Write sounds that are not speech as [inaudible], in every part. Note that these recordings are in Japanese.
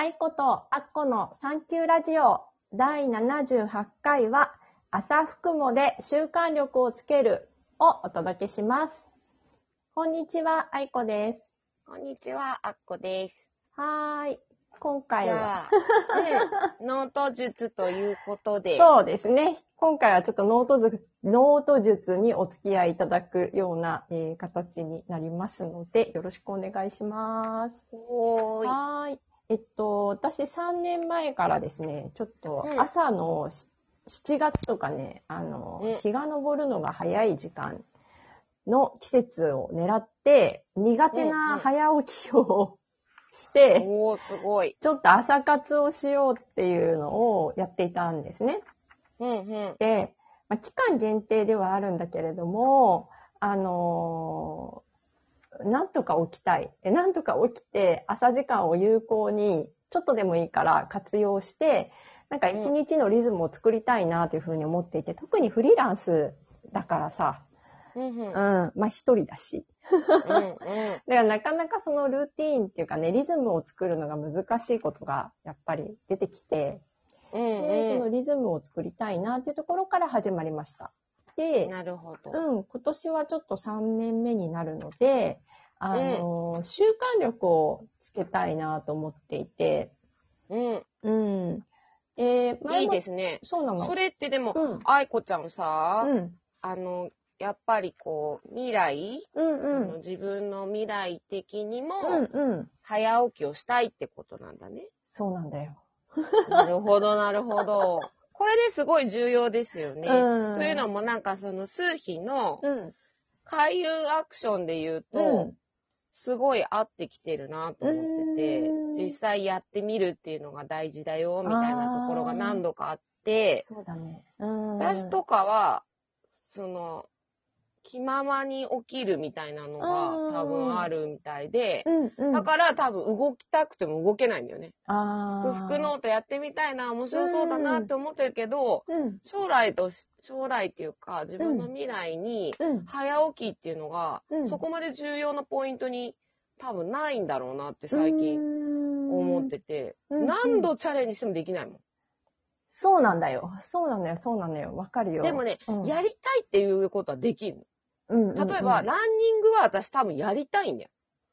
愛子とアッコのサンキューラジオ第78回は朝フクモで習慣力をつけるをお届けします。こんにちは、愛子です。こんにちは、あっこです。はーい。今回じは、ゃあ、ね、[laughs] ノート術ということで、そうですね。今回はちょっとノート術ノート術にお付き合いいただくような、えー形になりますので、よろしくお願いします。おーい。はーい。えっと、私3年前からですね、ちょっとうん朝のし7月とかね、あの、うん日が昇るのが早い時間の季節を狙って、苦手なん早起きをして、おー、すごい。ちょっと朝活をしようっていうのをやっていたんですね。うんうん。で、まあ、期間限定ではあるんだけれども、あのーなんとか起きたい。でなんとか起きて、朝時間を有効に、ちょっとでもいいから活用して、なんか一日のリズムを作りたいなというふうに思っていて、特にフリーランスだからさ、うんまあ一人だし。うんうん。[laughs] だからなかなかそのルーティーンっていうかね、リズムを作るのが難しいことがやっぱり出てきて、うんで、そのうリズムを作りたいなっていうところから始まりました。でん。、なるほど。うん、今年はちょっと3年目になるので、あの、習慣力をつけたいなと思っていて、うん。うん。で、前もいいですね。そうなの。それってでも、うん。愛子ちゃんさ、うん。あの、やっぱりこう、未来、うんそのうん。自分の未来的にも、うんうん。早起きをしたいってことなんだね。そうなんだよ。なるほど、なるほど。これですごい重要ですよね。うんというのもなんかその数秘のうん。開運アクションで言うと、うんすごい合ってきてるなと思っててうん、実際やってみるっていうのが大事だよ、みたいなところが何度かあって、そうだね。うん。私とかは、その、気ままに起きるみたいなのうんが多分あるみたいで、うんうん。だから多分動きたくても動けないんだよね。あー服ノートやってみたいな、面白そうだなって思ってるけど、うん。将来とし、将来っていうか、自分の未来に、うん。早起きっていうのが、うんそこまで重要なポイントに多分ないんだろうなって最近思ってて、うん何度チャレンジしてもできないもん。そうなんだよ。そうなんだよ。そうなんだよ。わかるよ。でもね、うんやりたいっていうことはできるうんうんうんの。例えば、ランニングは私多分やりたいんだよ。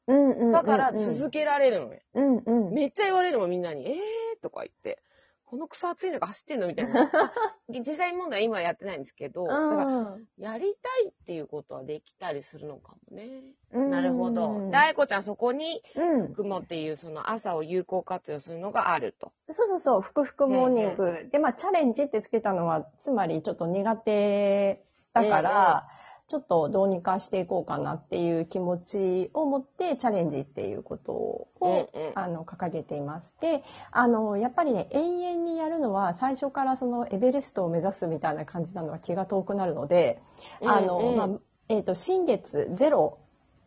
うんうんうんうんだから続けられるのね。うんうん。めっちゃ言われるもんみんなに、えー？とか言って、この草暑い中走ってんの？みたいな。あ [laughs] 実際問題は今やってないんですけど、だからやりたいっていうことはできたりするのかもね。うんなるほど。で、愛子ちゃんそこに、うん。雲っていうその朝を有効活用するのがあると。そうそうそう、ふくふくモーニング。で、まあ、チャレンジってつけたのは、つまりちょっと苦手だから、ちょっとどうにかしていこうかなっていう気持ちを持って、チャレンジっていうことを、あの、掲げています。で、あの、やっぱりね、永遠にやるのは、最初からそのエベレストを目指すみたいな感じなのは気が遠くなるので、あの、うんうんまあ、えっ、と、新月ゼロ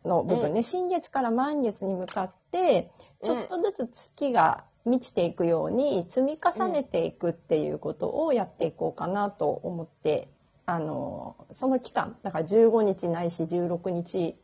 の部分ね、新月から満月に向かって、ちょっとずつ月が満ちていくように積み重ねていくっていうことをやっていこうかなと思って、あの、その期間、だから15日ないし16日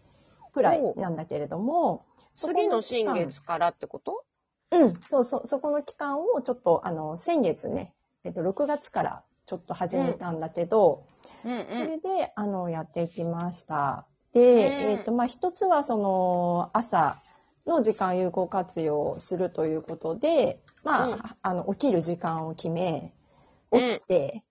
くらいなんだけれども、次の新月からってこと？うん、そうそう、そこの期間をちょっと、あの、先月ね、えっと、6月からちょっと始めたんだけど、うんそれで、あの、やっていきました。で、うん。えっ、と、まあ、一つは、その、朝の時間有効活用をするということで、まあ、うん。あの、起きる時間を決め、うん。起きて、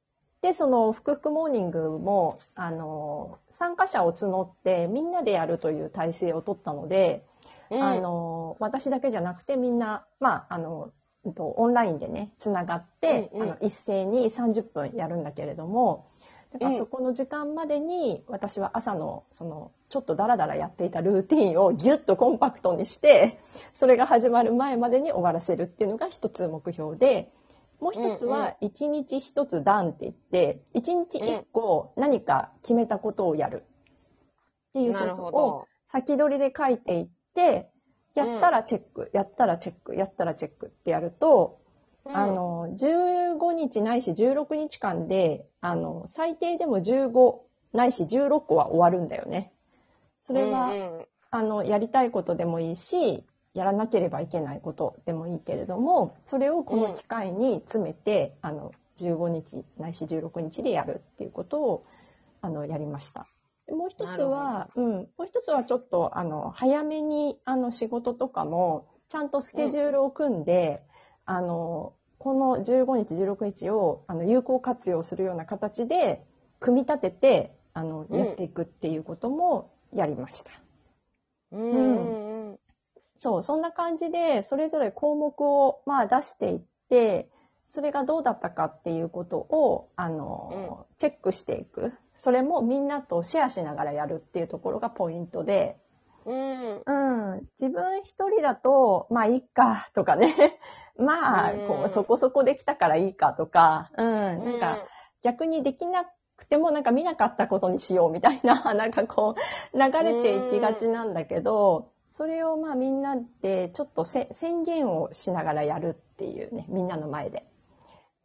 で、その、ふくふくモーニングも、あの、参加者を募って、みんなでやるという体制を取ったので、うん。あの、私だけじゃなくてみんな、まあ、あの、オンラインでね、つながって、うんうん。あの、一斉に30分やるんだけれども、だからうん。そこの時間までに、私は朝の、その、ちょっとダラダラやっていたルーティンをギュッとコンパクトにして、それが始まる前までに終わらせるっていうのが一つ目標で、もう一つは、一日一つ段って言って、一日一個何か決めたことをやる。っていうことを。先取りで書いていって、やったらチェック、やったらチェック、やったらチェックってやると、あの、15日ないし16日間で、あの、最低でも15ないし16個は終わるんだよね。それは、あの、やりたいことでもいいし、やらなければいけないことでもいいけれども、それをこの機会に詰めて、あの、15日ないし16日でやるっていうことを、あの、やりました。でもう一つは、うん、もう一つはちょっと、あの、早めに、あの、仕事とかも、ちゃんとスケジュールを組んで、うん、あの、この15日、16日を、あの、有効活用するような形で、組み立てて、あの、やっていくっていうこともやりました。うん、うん、そう、そんな感じで、それぞれ項目を、まあ、出していって、それがどうだったかっていうことを、あの、うん、チェックしていく。それもみんなとシェアしながらやるっていうところがポイントで、うん。うん。自分一人だと、まあいいかとかね。[laughs] まあ、こう、そこそこできたからいいかとか、うん。なんか、逆にできなくてもなんか見なかったことにしようみたいな、[laughs] なんかこう、流れていきがちなんだけど、それをまあみんなでちょっと宣言をしながらやるっていうね、みんなの前で。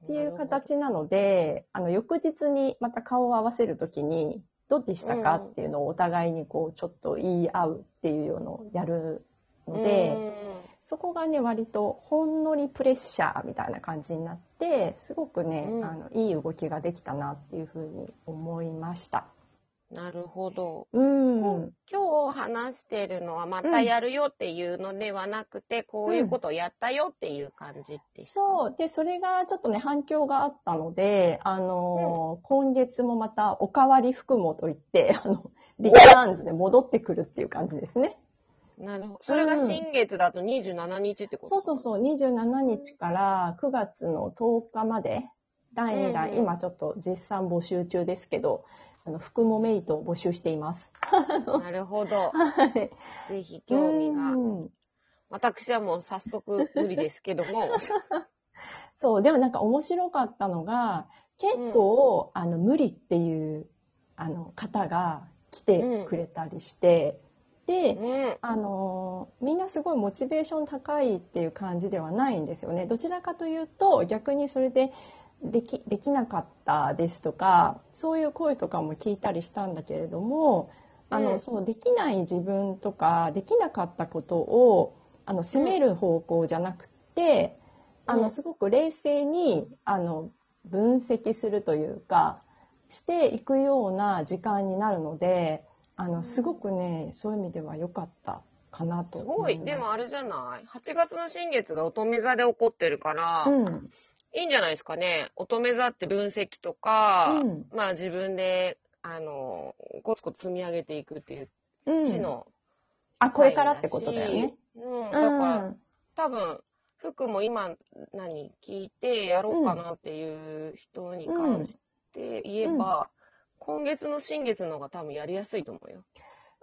っていう形なので、あの、翌日にまた顔を合わせるときに、どうでしたかっていうのをお互いにこう、ちょっと言い合うっていうのをやるので、そこがね、割とほんのりプレッシャーみたいな感じになって、すごくね、あの、いい動きができたなっていうふうに思いました。なるほど。うん。今日話してるのはまたやるよっていうのではなくて、うん、こういうことをやったよっていう感じってそう。で、それがちょっとね、反響があったので、あのーうん、今月もまたおかわり服もといって、あの、リターンズで戻ってくるっていう感じですね。なるほど。それが新月だと27日ってこと、うん、そうそうそう。27日から9月の10日まで、第2弾、うんうん、今ちょっと絶賛募集中ですけど、あの、服もメイトを募集しています。[laughs] なるほど。はい。ぜひ興味が。私はもう早速無理ですけども。[laughs] そう、でもなんか面白かったのが、結構、うん、あの、無理っていう、あの、方が来てくれたりして、うん、で、うん、あの、みんなすごいモチベーション高いっていう感じではないんですよね。どちらかというと、逆にそれで、でき、できなかったですとか、そういう声とかも聞いたりしたんだけれども、あの、そのできない自分とか、できなかったことを、あの、責める方向じゃなくて、あの、すごく冷静に、あの、分析するというか、していくような時間になるので、あの、すごくね、そういう意味では良かったかなとす。ごい。でもあれじゃない ?8 月の新月が乙女座で起こってるから、うん、いいんじゃないですかね。乙女座って分析とか、うん、まあ自分で、あの、コツコツ積み上げていくっていう知の、うん、あ、これからってことだよね。うん。だから、多分、服も今何聞いてやろうかなっていう人に関して言えば、今月の新月の方が多分やりやすいと思うよ。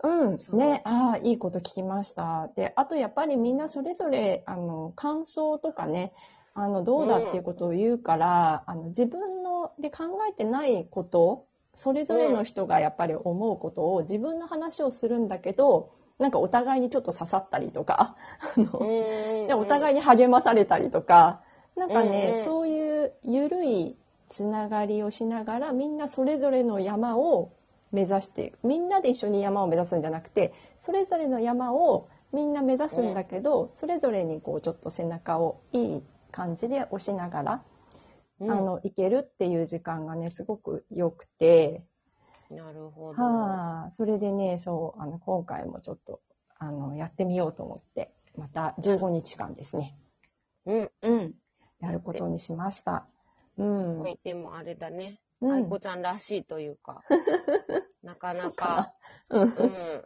うん。ね。ああ、いいこと聞きました。で、あとやっぱりみんなそれぞれ、あの、感想とかね、あの、どうだっていうことを言うから、うん、あの、自分ので考えてないこと、それぞれの人がやっぱり思うことを自分の話をするんだけど、なんかお互いにちょっと刺さったりとか、あの、お互いに励まされたりとか、なんかね、そういう緩いつながりをしながら、みんなそれぞれの山を目指していく。みんなで一緒に山を目指すんじゃなくて、それぞれの山をみんな目指すんだけど、それぞれにこうちょっと背中をいい感じで押しながら、うん、あの、いけるっていう時間がね、すごく良くて、なるほど。はあ、それでね、そう、あの、今回もちょっと、あの、やってみようと思って、また15日間ですね。うん。うん。やることにしました。うん。でもあれだね。愛子ちゃんらしいというか、[laughs] なかなか、うん、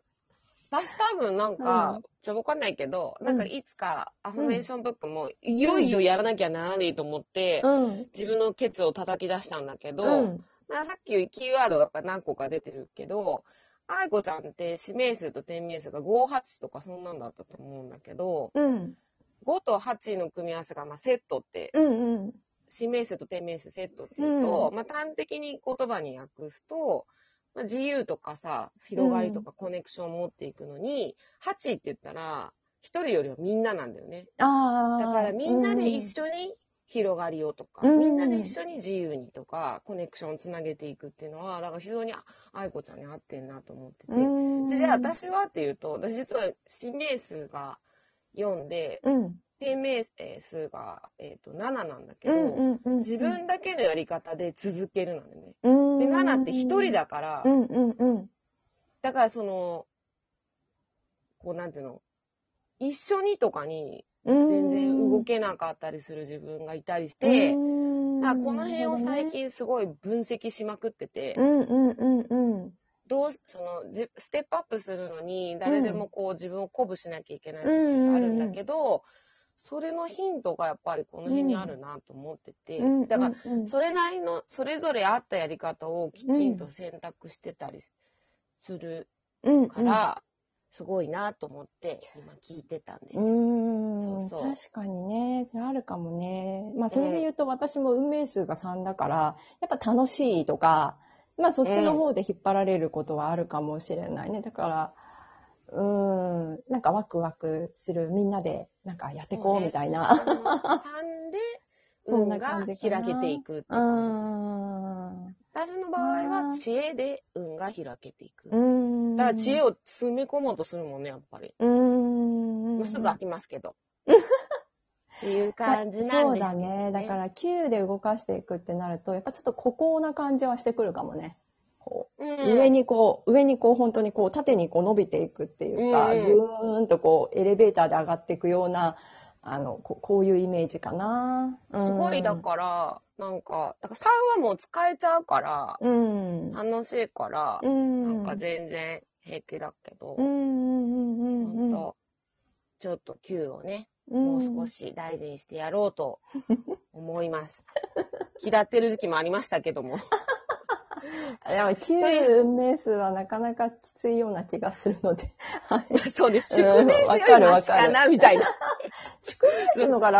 私多分なんか、ちょっとわかんないけど、なんかいつかアファメーションブックも、いよいよやらなきゃならないと思って、自分のケツを叩き出したんだけど、さっきキーワードがやっぱ何個か出てるけど、愛子ちゃんって指名数と点名数が58とかそんなんだったと思うんだけど、うん、5と8の組み合わせがまあセットって、うんうん、指名数と点名数セットっていうと、うん、まあ端的に言葉に訳すと、まあ、自由とかさ、広がりとかコネクションを持っていくのに、うん、8って言ったら、一人よりはみんななんだよね。あだからみんなで一緒に広がりをとか、うん、みんなで一緒に自由にとか、コネクションをつなげていくっていうのは、だから非常に愛子ちゃんに合ってんなと思ってて。で、じゃあ私はっていうと、私実は指名数が読んで、うん。生命数が、えっ、と、7なんだけど。自分だけのやり方で続けるのね。うん。で、7って一人だから。だからその、こうなんていうの、一緒にとかに全全然動けなかったりする自分がいたりして、だこの辺を最近、近すごい分析しまくってて。どうし、その、じステップアップするのに、誰でもこう自分を鼓舞しなきゃいけない時があるんだけど、それのヒントがやっぱりこの辺にあるなと思ってて、だから、らそれなりの、それぞれ合ったやり方をきちんと選択してたりするらから、すごいなと思って今聞いてたんです。うーん。そうそう。確かにね、それあるかもね。まあ、それで言うと私も運命数が3だから、やっぱ楽しいとか、まあ、そっちの方で引っ張られることはあるかもしれないね。だから、うーん、なんかワクワクする、みんなで、なんかやってこうみたいな。3で、そんな運が感じ開けていくって感じ。ん。私の場合は知恵で運が開けていく。うーん。だから知恵を詰め込もうとするもんね、やっぱり。うーん。もうすぐ飽きますけど。っていう感じなんですけど、そうだね。だから、9で動かしていくってなると、やっぱちょっと孤高な感じはしてくるかもね。こう、うん、上にこう、上にこう、本当にこう、縦にこう伸びていくっていうか、うんぐーんとこう、エレベーターで上がっていくような、あの、ここういうイメージかな。うんすごい、だから、なんか、だから3はもう使えちゃうから、うん。楽しいから、うん。なんか全然平気だけど。ほんと、ちょっと9をね、うんもう少し大事にしてやろうと思います。[laughs] 嫌ってる時期もありましたけども。でも、9運命数はなかなかきついような気がするので。はい。そうです。うん宿命性よりマシかな、みたいな。宿命数のが楽